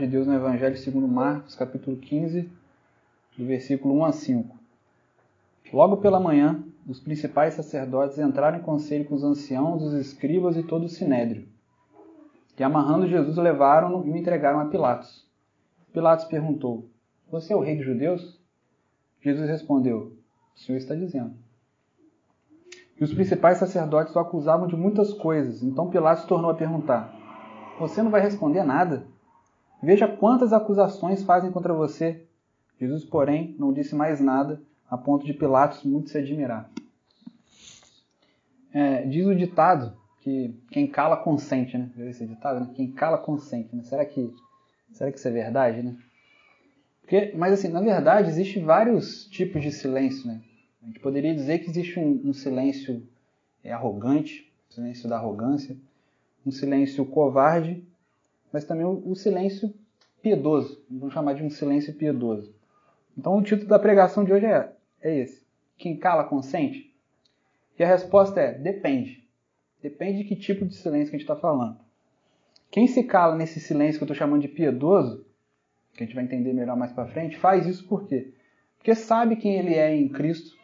de Deus no Evangelho segundo Marcos, capítulo 15, do versículo 1 a 5. Logo pela manhã, os principais sacerdotes entraram em conselho com os anciãos, os escribas e todo o sinédrio. E amarrando Jesus, levaram-no e o entregaram a Pilatos. Pilatos perguntou: Você é o rei dos judeus? Jesus respondeu: O Senhor está dizendo. E os principais sacerdotes o acusavam de muitas coisas. Então Pilatos tornou a perguntar: Você não vai responder nada? Veja quantas acusações fazem contra você. Jesus, porém, não disse mais nada, a ponto de Pilatos muito se admirar. É, diz o ditado que quem cala consente, né? Esse ditado, né? Quem cala consente, né? Será que, será que isso é verdade, né? Porque, mas assim, na verdade, existem vários tipos de silêncio, né? A gente poderia dizer que existe um, um silêncio é, arrogante, silêncio da arrogância, um silêncio covarde, mas também o, o silêncio piedoso. Vamos chamar de um silêncio piedoso. Então o título da pregação de hoje é, é esse. Quem cala consente? E a resposta é depende. Depende de que tipo de silêncio que a gente está falando. Quem se cala nesse silêncio que eu estou chamando de piedoso, que a gente vai entender melhor mais para frente, faz isso por quê? Porque sabe quem ele é em Cristo,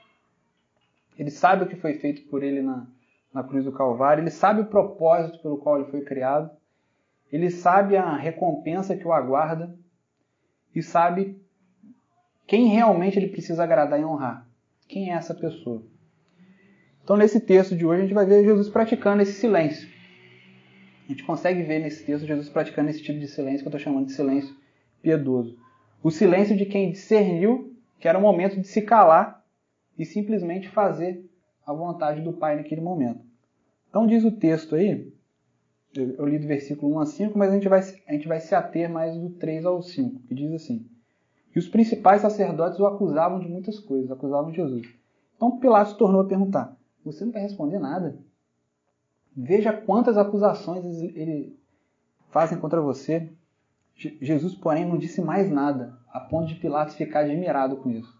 ele sabe o que foi feito por ele na, na cruz do Calvário, ele sabe o propósito pelo qual ele foi criado, ele sabe a recompensa que o aguarda e sabe quem realmente ele precisa agradar e honrar. Quem é essa pessoa? Então, nesse texto de hoje, a gente vai ver Jesus praticando esse silêncio. A gente consegue ver nesse texto Jesus praticando esse tipo de silêncio que eu estou chamando de silêncio piedoso. O silêncio de quem discerniu que era o momento de se calar e simplesmente fazer a vontade do Pai naquele momento. Então diz o texto aí, eu li do versículo 1 a 5, mas a gente vai, a gente vai se ater mais do 3 ao 5, que diz assim: E os principais sacerdotes o acusavam de muitas coisas, acusavam Jesus. Então Pilatos tornou a perguntar: Você não vai responder nada? Veja quantas acusações ele fazem contra você. Jesus, porém, não disse mais nada, a ponto de Pilatos ficar admirado com isso.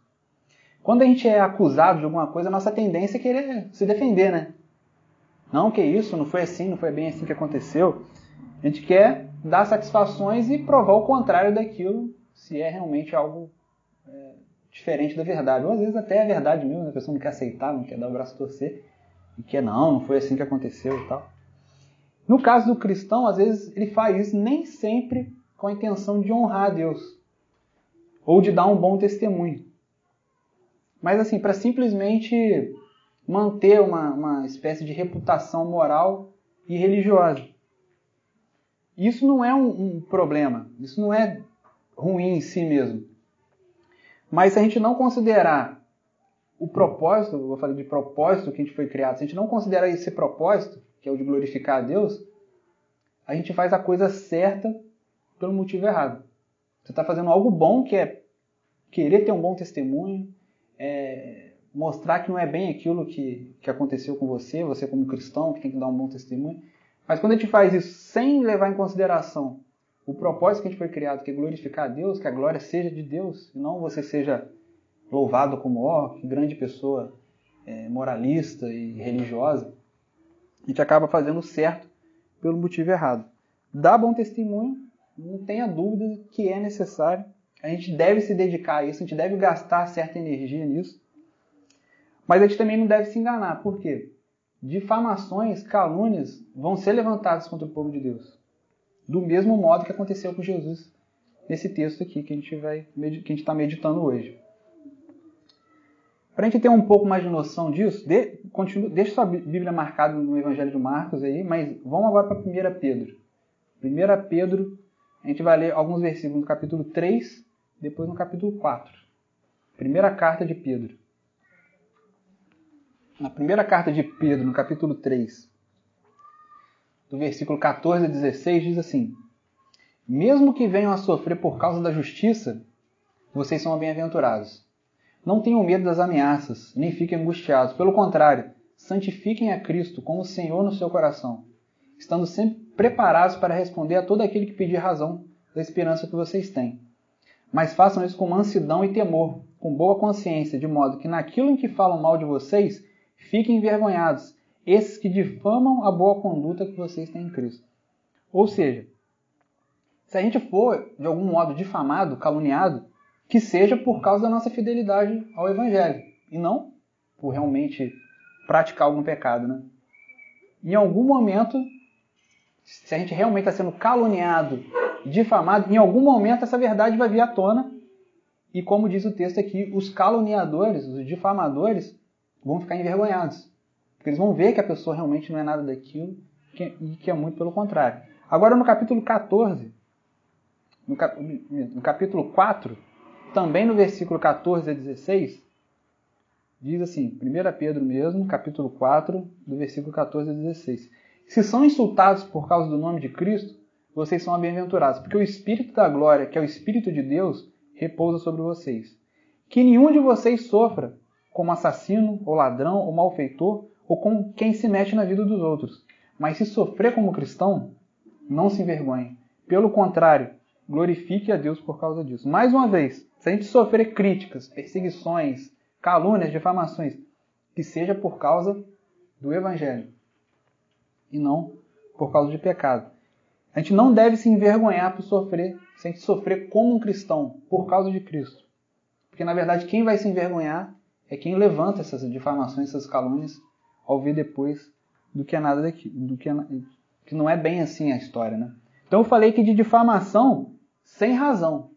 Quando a gente é acusado de alguma coisa, a nossa tendência é querer se defender, né? Não, que isso, não foi assim, não foi bem assim que aconteceu. A gente quer dar satisfações e provar o contrário daquilo, se é realmente algo é, diferente da verdade. Ou às vezes até é verdade mesmo, a pessoa não quer aceitar, não quer dar o braço a torcer, e quer não, não foi assim que aconteceu e tal. No caso do cristão, às vezes ele faz isso nem sempre com a intenção de honrar a Deus ou de dar um bom testemunho mas assim, para simplesmente manter uma, uma espécie de reputação moral e religiosa. Isso não é um, um problema, isso não é ruim em si mesmo. Mas se a gente não considerar o propósito, eu vou falar de propósito que a gente foi criado, se a gente não considerar esse propósito, que é o de glorificar a Deus, a gente faz a coisa certa pelo motivo errado. Você está fazendo algo bom, que é querer ter um bom testemunho, é, mostrar que não é bem aquilo que, que aconteceu com você, você como cristão, que tem que dar um bom testemunho. Mas quando a gente faz isso sem levar em consideração o propósito que a gente foi criado, que é glorificar a Deus, que a glória seja de Deus, e não você seja louvado como, ó, grande pessoa é, moralista e religiosa, a gente acaba fazendo certo pelo motivo errado. Dá bom testemunho, não tenha dúvida que é necessário, a gente deve se dedicar a isso, a gente deve gastar certa energia nisso. Mas a gente também não deve se enganar. Por quê? Difamações, calúnias vão ser levantadas contra o povo de Deus. Do mesmo modo que aconteceu com Jesus nesse texto aqui que a gente vai que a gente está meditando hoje. Para a gente ter um pouco mais de noção disso, de, continue, deixa sua Bíblia marcada no Evangelho de Marcos aí, mas vamos agora para 1 Pedro. 1 Pedro, a gente vai ler alguns versículos do capítulo 3 depois no capítulo 4. Primeira carta de Pedro. Na primeira carta de Pedro, no capítulo 3, do versículo 14 a 16, diz assim: Mesmo que venham a sofrer por causa da justiça, vocês são bem-aventurados. Não tenham medo das ameaças, nem fiquem angustiados. Pelo contrário, santifiquem a Cristo como Senhor no seu coração, estando sempre preparados para responder a todo aquele que pedir razão da esperança que vocês têm mas façam isso com mansidão e temor, com boa consciência, de modo que naquilo em que falam mal de vocês, fiquem envergonhados, esses que difamam a boa conduta que vocês têm em Cristo. Ou seja, se a gente for de algum modo difamado, caluniado, que seja por causa da nossa fidelidade ao Evangelho e não por realmente praticar algum pecado, né? Em algum momento, se a gente realmente está sendo caluniado, difamado, em algum momento essa verdade vai vir à tona e como diz o texto aqui, os caluniadores, os difamadores, vão ficar envergonhados. Porque eles vão ver que a pessoa realmente não é nada daquilo e que é muito pelo contrário. Agora no capítulo 14, no, cap, no capítulo 4, também no versículo 14 a 16, diz assim, 1 Pedro mesmo, capítulo 4, do versículo 14 a 16. Se são insultados por causa do nome de Cristo, vocês são bem-aventurados, porque o Espírito da glória, que é o Espírito de Deus, repousa sobre vocês. Que nenhum de vocês sofra como assassino, ou ladrão, ou malfeitor, ou como quem se mete na vida dos outros. Mas se sofrer como cristão, não se envergonhe. Pelo contrário, glorifique a Deus por causa disso. Mais uma vez, se a gente sofrer críticas, perseguições, calúnias, difamações, que seja por causa do Evangelho e não por causa de pecado. A gente não deve se envergonhar por sofrer, se a gente sofrer como um cristão, por causa de Cristo. Porque na verdade quem vai se envergonhar é quem levanta essas difamações, essas calúnias, ao ver depois do que é nada daqui, do que, é, que não é bem assim a história, né? Então eu falei que de difamação sem razão.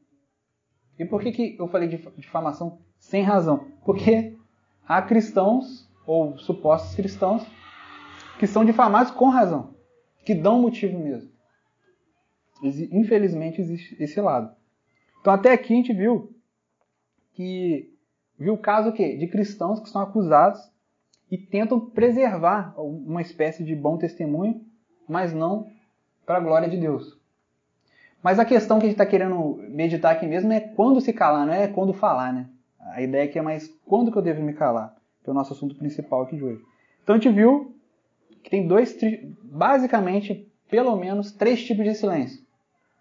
E por que, que eu falei de difamação sem razão? Porque há cristãos, ou supostos cristãos, que são difamados com razão, que dão motivo mesmo. Infelizmente existe esse lado. Então até aqui a gente viu que viu o caso quê? de cristãos que são acusados e tentam preservar uma espécie de bom testemunho, mas não para a glória de Deus. Mas a questão que a gente está querendo meditar aqui mesmo é quando se calar, não é quando falar, né? A ideia aqui é mais quando que eu devo me calar, que é o nosso assunto principal aqui de hoje. Então a gente viu que tem dois, basicamente, pelo menos três tipos de silêncio.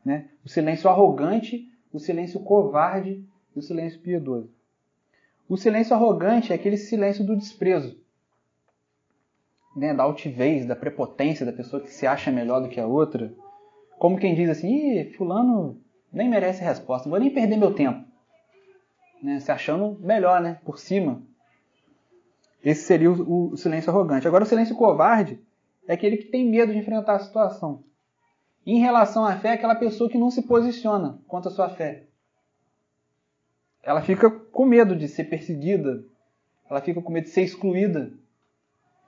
Né? O silêncio arrogante, o silêncio covarde e o silêncio piedoso. O silêncio arrogante é aquele silêncio do desprezo, né? da altivez, da prepotência da pessoa que se acha melhor do que a outra. Como quem diz assim, Ih, fulano nem merece resposta, não vou nem perder meu tempo. Né? Se achando melhor, né? Por cima. Esse seria o, o silêncio arrogante. Agora, o silêncio covarde é aquele que tem medo de enfrentar a situação. Em relação à fé, é aquela pessoa que não se posiciona contra a sua fé. Ela fica com medo de ser perseguida, ela fica com medo de ser excluída,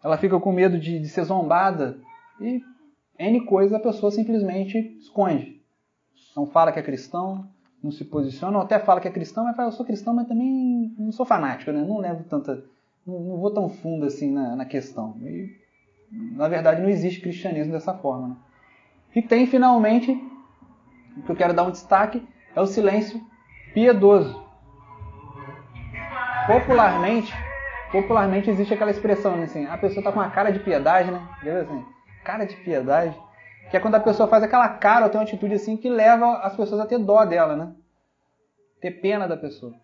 ela fica com medo de, de ser zombada e N coisas a pessoa simplesmente esconde. Não fala que é cristão, não se posiciona, ou até fala que é cristão, mas fala, eu sou cristão, mas também não sou fanático, né? não levo tanta. Não, não vou tão fundo assim na, na questão. E, na verdade, não existe cristianismo dessa forma. Né? E tem finalmente, o que eu quero dar um destaque, é o silêncio piedoso. Popularmente, popularmente existe aquela expressão né, assim, a pessoa está com uma cara de piedade, né? Assim, cara de piedade, que é quando a pessoa faz aquela cara ou tem uma atitude assim que leva as pessoas a ter dó dela, né? Ter pena da pessoa.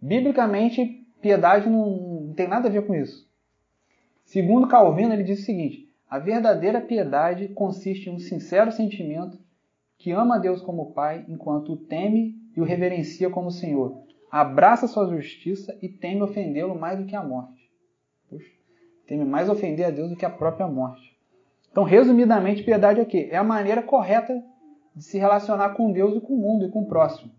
Biblicamente, piedade não, não tem nada a ver com isso. Segundo Calvino, ele diz o seguinte: a verdadeira piedade consiste em um sincero sentimento que ama a Deus como Pai, enquanto o teme e o reverencia como Senhor. Abraça sua justiça e teme ofendê-lo mais do que a morte. Puxa, teme mais ofender a Deus do que a própria morte. Então, resumidamente, piedade é o quê? É a maneira correta de se relacionar com Deus e com o mundo e com o próximo.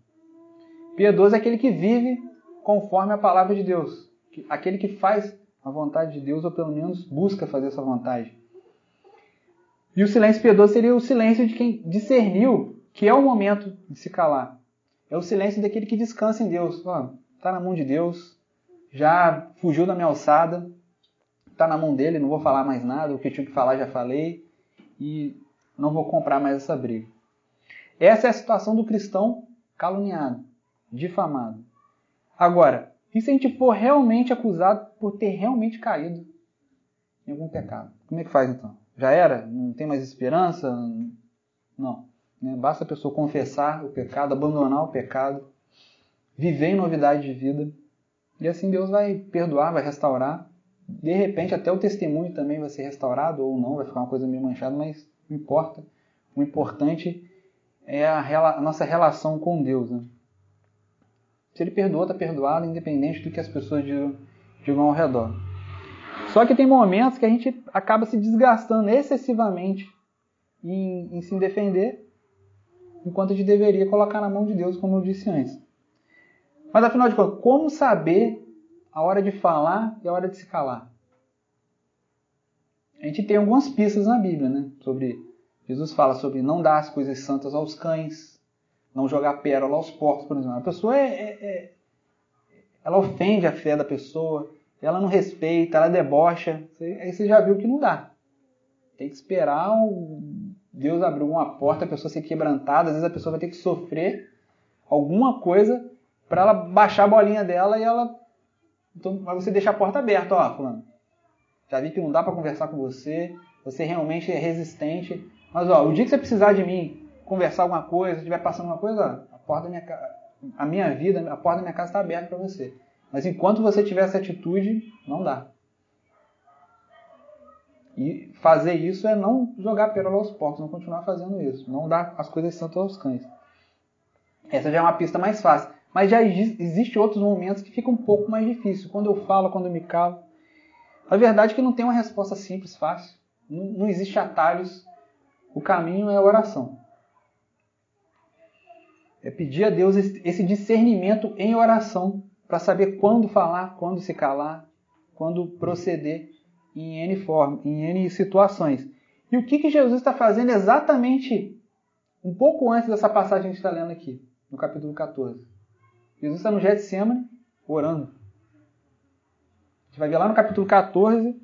Piedoso é aquele que vive conforme a palavra de Deus, aquele que faz a vontade de Deus ou pelo menos busca fazer essa vontade. E o silêncio piedoso seria o silêncio de quem discerniu que é o momento de se calar. É o silêncio daquele que descansa em Deus. Está na mão de Deus, já fugiu da minha alçada, está na mão dele, não vou falar mais nada, o que tinha que falar já falei e não vou comprar mais essa briga. Essa é a situação do cristão caluniado, difamado. Agora, e se a gente for realmente acusado por ter realmente caído em algum pecado? Como é que faz então? Já era? Não tem mais esperança? Não. Né? Basta a pessoa confessar o pecado, abandonar o pecado, viver em novidade de vida. E assim Deus vai perdoar, vai restaurar. De repente, até o testemunho também vai ser restaurado ou não, vai ficar uma coisa meio manchada, mas não importa. O importante é a, a nossa relação com Deus. Né? Se ele perdoou, está perdoado, independente do que as pessoas digam, digam ao redor. Só que tem momentos que a gente acaba se desgastando excessivamente em, em se defender, enquanto a gente deveria colocar na mão de Deus, como eu disse antes. Mas afinal de contas, como saber a hora de falar e a hora de se calar? A gente tem algumas pistas na Bíblia, né? Sobre Jesus fala sobre não dar as coisas santas aos cães, não jogar pérola aos porcos, por exemplo. A pessoa é, é, é, ela ofende a fé da pessoa, ela não respeita, ela debocha. Aí você já viu que não dá. Tem que esperar Deus abrir uma porta, a pessoa ser quebrantada, às vezes a pessoa vai ter que sofrer alguma coisa para ela baixar a bolinha dela e ela. Então, mas você deixa a porta aberta, ó, fulano. Já vi que não dá para conversar com você, você realmente é resistente. Mas ó, o dia que você precisar de mim, conversar alguma coisa, estiver passando alguma coisa, a porta da minha a minha vida, a porta da minha casa está aberta para você. Mas enquanto você tiver essa atitude, não dá. E fazer isso é não jogar pérola aos porcos, não continuar fazendo isso. Não dar as coisas santas aos cães. Essa já é uma pista mais fácil. Mas já existe outros momentos que fica um pouco mais difícil. Quando eu falo, quando eu me calo. A verdade é que não tem uma resposta simples, fácil. Não, não existe atalhos. O caminho é a oração. É pedir a Deus esse discernimento em oração para saber quando falar, quando se calar, quando proceder em N, forma, em N situações. E o que, que Jesus está fazendo exatamente um pouco antes dessa passagem que a gente está lendo aqui, no capítulo 14? Jesus está no Getsemane orando. A gente vai ver lá no capítulo 14,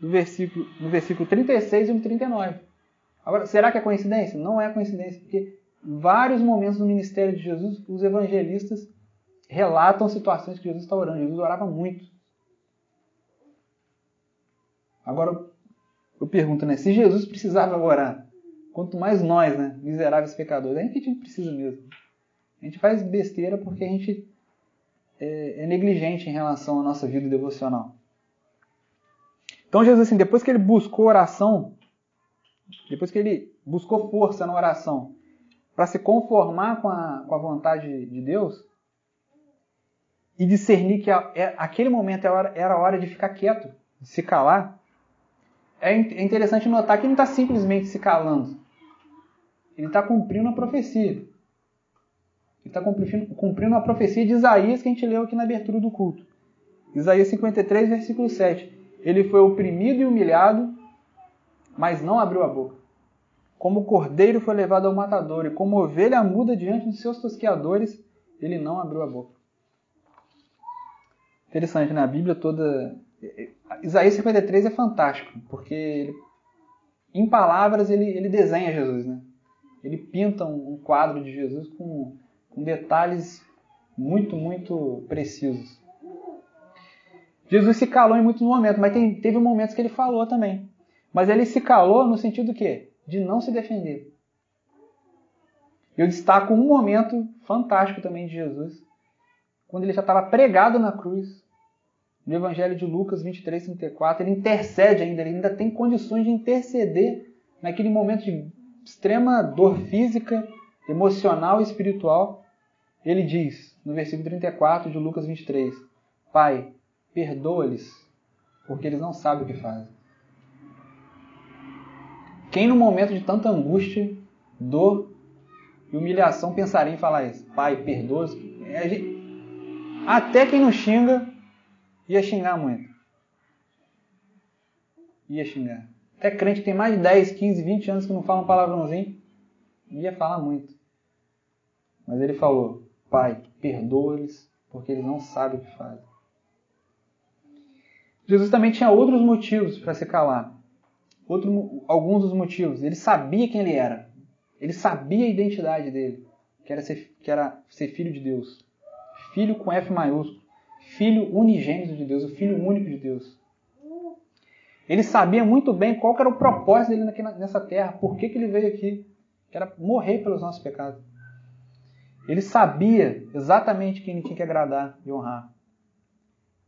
do versículo, no versículo 36 e no 39. Agora, será que é coincidência? Não é coincidência, porque vários momentos do ministério de Jesus, os evangelistas relatam situações que Jesus está orando. Jesus orava muito. Agora, eu pergunto, né? Se Jesus precisava orar, quanto mais nós, né? Miseráveis pecadores, é que a gente precisa mesmo. A gente faz besteira porque a gente é, é negligente em relação à nossa vida devocional. Então Jesus, assim, depois que ele buscou oração, depois que ele buscou força na oração para se conformar com a, com a vontade de Deus, e discernir que a, é, aquele momento era, era a hora de ficar quieto, de se calar, é, é interessante notar que ele não está simplesmente se calando. Ele está cumprindo a profecia. Ele está cumprindo, a profecia de Isaías que a gente leu aqui na abertura do culto. Isaías 53, versículo 7. Ele foi oprimido e humilhado, mas não abriu a boca. Como cordeiro foi levado ao matador, e como ovelha muda diante de seus tosqueadores, ele não abriu a boca. Interessante, né? A Bíblia toda. Isaías 53 é fantástico, porque ele, em palavras ele, ele desenha Jesus, né? Ele pinta um, um quadro de Jesus com, com detalhes muito, muito precisos. Jesus se calou em muitos momentos, mas tem, teve momentos que ele falou também. Mas ele se calou no sentido quê? De não se defender. Eu destaco um momento fantástico também de Jesus, quando ele já estava pregado na cruz, no Evangelho de Lucas 23, 34, ele intercede ainda, ele ainda tem condições de interceder naquele momento de extrema dor física, emocional e espiritual. Ele diz, no versículo 34 de Lucas 23, Pai, perdoa-lhes, porque eles não sabem o que fazem. Quem no momento de tanta angústia, dor e humilhação pensaria em falar isso? Pai, perdoa-os. É, até quem não xinga, ia xingar muito. Ia xingar. Até crente tem mais de 10, 15, 20 anos que não fala um palavrãozinho, ia falar muito. Mas ele falou: Pai, perdoa-lhes, porque eles não sabem o que fazem. Jesus também tinha outros motivos para se calar. Outro, alguns dos motivos. Ele sabia quem ele era. Ele sabia a identidade dele, que era ser, que era ser filho de Deus filho com F maiúsculo, filho unigênito de Deus, o filho único de Deus. Ele sabia muito bem qual era o propósito dele nessa terra, por que, ele veio aqui, que era morrer pelos nossos pecados. Ele sabia exatamente quem ele tinha que agradar e honrar.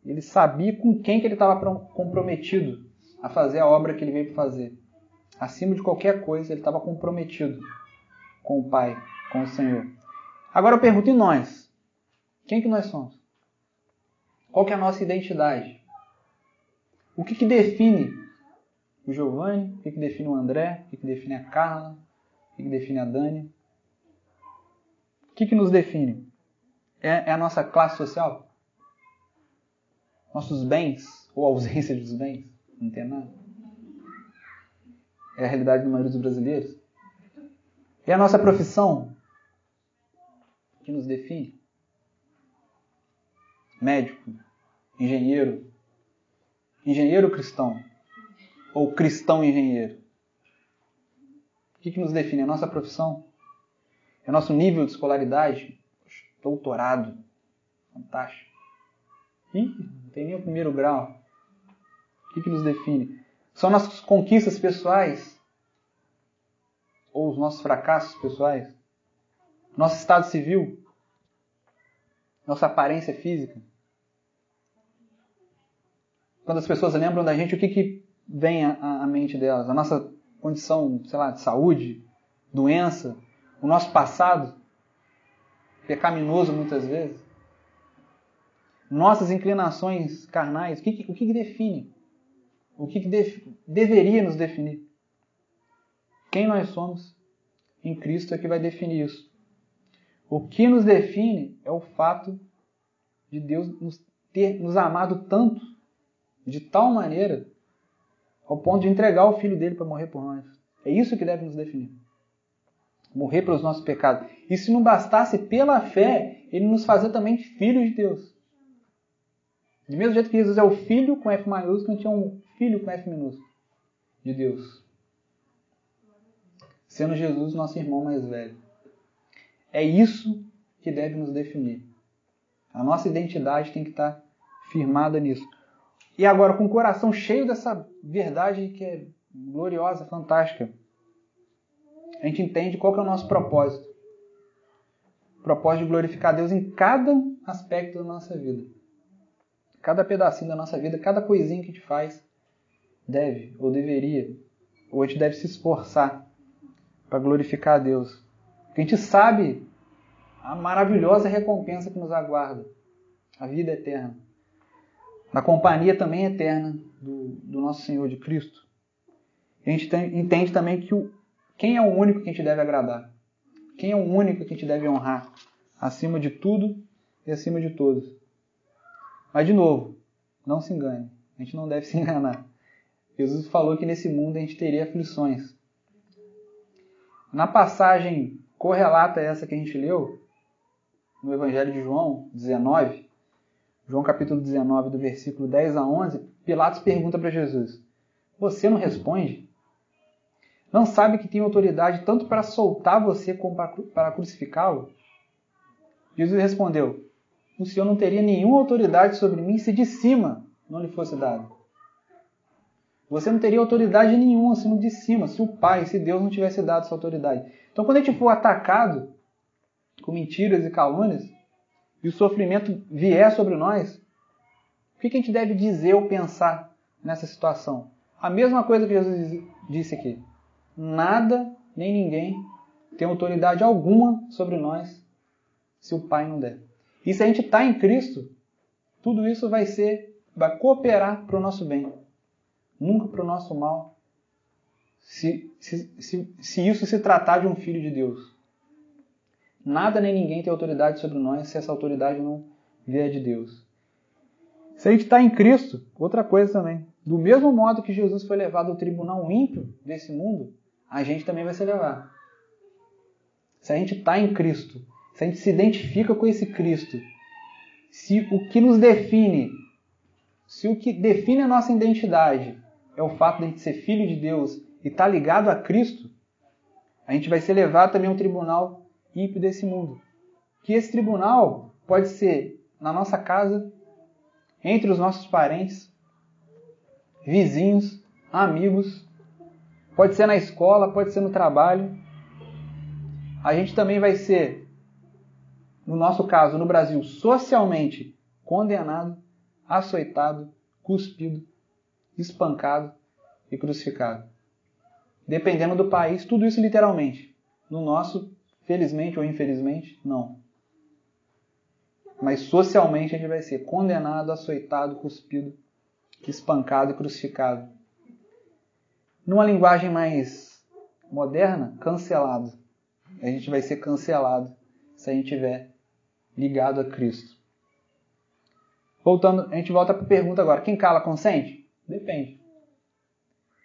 Ele sabia com quem que ele estava comprometido a fazer a obra que ele veio fazer. Acima de qualquer coisa, ele estava comprometido com o Pai, com o Senhor. Agora eu pergunto, e nós? Quem que nós somos? Qual que é a nossa identidade? O que, que define o Giovanni? O que, que define o André? O que, que define a Carla? O que, que define a Dani? O que, que nos define? É, é a nossa classe social? Nossos bens? Ou ausência dos bens? Não tem nada? É a realidade da maioria dos brasileiros? É a nossa profissão que nos define? Médico, engenheiro, engenheiro cristão ou cristão engenheiro? O que, que nos define? A nossa profissão? É nosso nível de escolaridade? Doutorado. Fantástico. Ih, não tem nem o primeiro grau. O que, que nos define? São nossas conquistas pessoais? Ou os nossos fracassos pessoais? Nosso estado civil? Nossa aparência física? Quando as pessoas lembram da gente, o que, que vem à, à mente delas? A nossa condição, sei lá, de saúde, doença, o nosso passado, pecaminoso muitas vezes, nossas inclinações carnais, o que, o que define? O que, def, deveria nos definir? Quem nós somos em Cristo é que vai definir isso. O que nos define é o fato de Deus nos ter nos amado tanto, de tal maneira, ao ponto de entregar o Filho dele para morrer por nós. É isso que deve nos definir. Morrer pelos nossos pecados. E se não bastasse pela fé, ele nos fazer também filhos de Deus. Do mesmo jeito que Jesus é o Filho com F maiúsculo, a gente é um Filho com F minúsculo de Deus. Sendo Jesus nosso irmão mais velho. É isso que deve nos definir. A nossa identidade tem que estar firmada nisso. E agora, com o coração cheio dessa verdade que é gloriosa, fantástica, a gente entende qual é o nosso propósito. O propósito de glorificar Deus em cada aspecto da nossa vida. Cada pedacinho da nossa vida, cada coisinha que a gente faz, deve ou deveria, ou a gente deve se esforçar para glorificar a Deus. Porque a gente sabe a maravilhosa recompensa que nos aguarda, a vida eterna na companhia também eterna do, do nosso Senhor de Cristo. A gente tem, entende também que o, quem é o único que a gente deve agradar? Quem é o único que a gente deve honrar? Acima de tudo e acima de todos. Mas, de novo, não se engane. A gente não deve se enganar. Jesus falou que nesse mundo a gente teria aflições. Na passagem correlata a essa que a gente leu, no Evangelho de João 19, João capítulo 19, do versículo 10 a 11, Pilatos pergunta para Jesus: Você não responde? Não sabe que tem autoridade tanto para soltar você como para crucificá-lo? Jesus respondeu: O Senhor não teria nenhuma autoridade sobre mim se de cima não lhe fosse dado. Você não teria autoridade nenhuma se não de cima, se o Pai, se Deus não tivesse dado essa autoridade. Então, quando a gente for atacado com mentiras e calúnias, e o sofrimento vier sobre nós, o que a gente deve dizer ou pensar nessa situação? A mesma coisa que Jesus disse aqui. Nada nem ninguém tem autoridade alguma sobre nós se o Pai não der. E se a gente está em Cristo, tudo isso vai ser, vai cooperar para o nosso bem, nunca para o nosso mal. Se, se, se, se isso se tratar de um filho de Deus. Nada nem ninguém tem autoridade sobre nós se essa autoridade não vier de Deus. Se a gente está em Cristo, outra coisa também. Do mesmo modo que Jesus foi levado ao tribunal ímpio desse mundo, a gente também vai ser levado. Se a gente está em Cristo, se a gente se identifica com esse Cristo, se o que nos define, se o que define a nossa identidade é o fato de a gente ser filho de Deus e estar tá ligado a Cristo, a gente vai ser levado também ao tribunal ímpio desse mundo. Que esse tribunal pode ser na nossa casa, entre os nossos parentes, vizinhos, amigos, pode ser na escola, pode ser no trabalho. A gente também vai ser, no nosso caso, no Brasil, socialmente condenado, açoitado, cuspido, espancado e crucificado. Dependendo do país, tudo isso literalmente No nosso, felizmente ou infelizmente, não. Mas socialmente a gente vai ser condenado, açoitado, cuspido, espancado e crucificado. Numa linguagem mais moderna, cancelado. A gente vai ser cancelado se a gente tiver ligado a Cristo. Voltando, a gente volta para a pergunta agora: quem cala consente? Depende.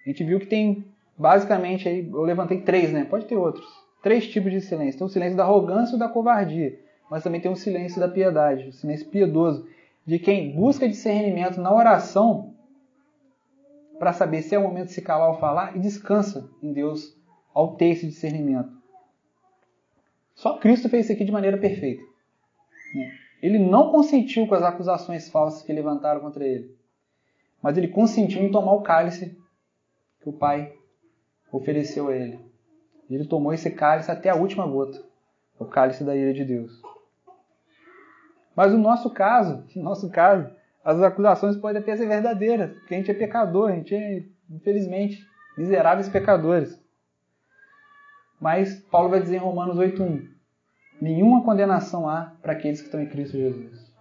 A gente viu que tem basicamente aí, eu levantei três, né? Pode ter outros. Três tipos de silêncio. Tem o silêncio da arrogância e da covardia, mas também tem o silêncio da piedade, o silêncio piedoso, de quem busca discernimento na oração para saber se é o momento de se calar ou falar e descansa em Deus ao ter esse discernimento. Só Cristo fez isso aqui de maneira perfeita. Ele não consentiu com as acusações falsas que levantaram contra ele, mas ele consentiu em tomar o cálice que o Pai ofereceu a ele. Ele tomou esse cálice até a última gota, o cálice da ira de Deus. Mas no nosso caso, no nosso caso, as acusações podem até ser verdadeiras, porque a gente é pecador, a gente é, infelizmente, miseráveis pecadores. Mas Paulo vai dizer em Romanos 8:1, nenhuma condenação há para aqueles que estão em Cristo Jesus.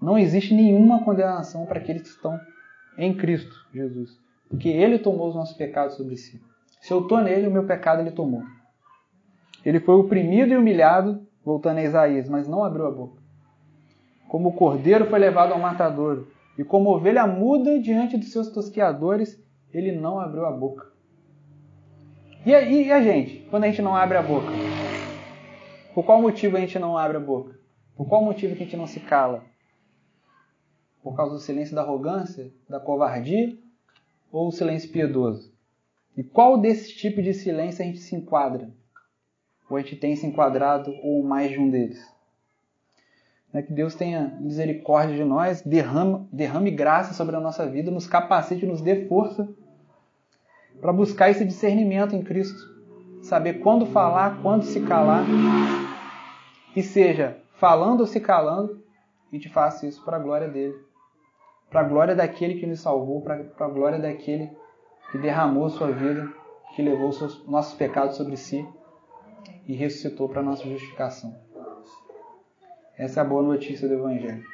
Não existe nenhuma condenação para aqueles que estão em Cristo Jesus, porque ele tomou os nossos pecados sobre si. Se eu estou nele, o meu pecado ele tomou. Ele foi oprimido e humilhado, voltando a Isaías, mas não abriu a boca. Como o cordeiro foi levado ao matadouro, e como ovelha muda diante dos seus tosqueadores, ele não abriu a boca. E a, e a gente, quando a gente não abre a boca? Por qual motivo a gente não abre a boca? Por qual motivo que a gente não se cala? Por causa do silêncio da arrogância, da covardia ou o silêncio piedoso? E qual desse tipo de silêncio a gente se enquadra? Ou a gente tem se enquadrado ou mais de um deles? Né, que Deus tenha misericórdia de nós, derrame, derrame graça sobre a nossa vida, nos capacite, nos dê força para buscar esse discernimento em Cristo. Saber quando falar, quando se calar. E seja falando ou se calando, a gente faça isso para a glória dele. Para a glória daquele que nos salvou, para a glória daquele que derramou sua vida, que levou seus, nossos pecados sobre si e ressuscitou para nossa justificação. Essa é a boa notícia do Evangelho.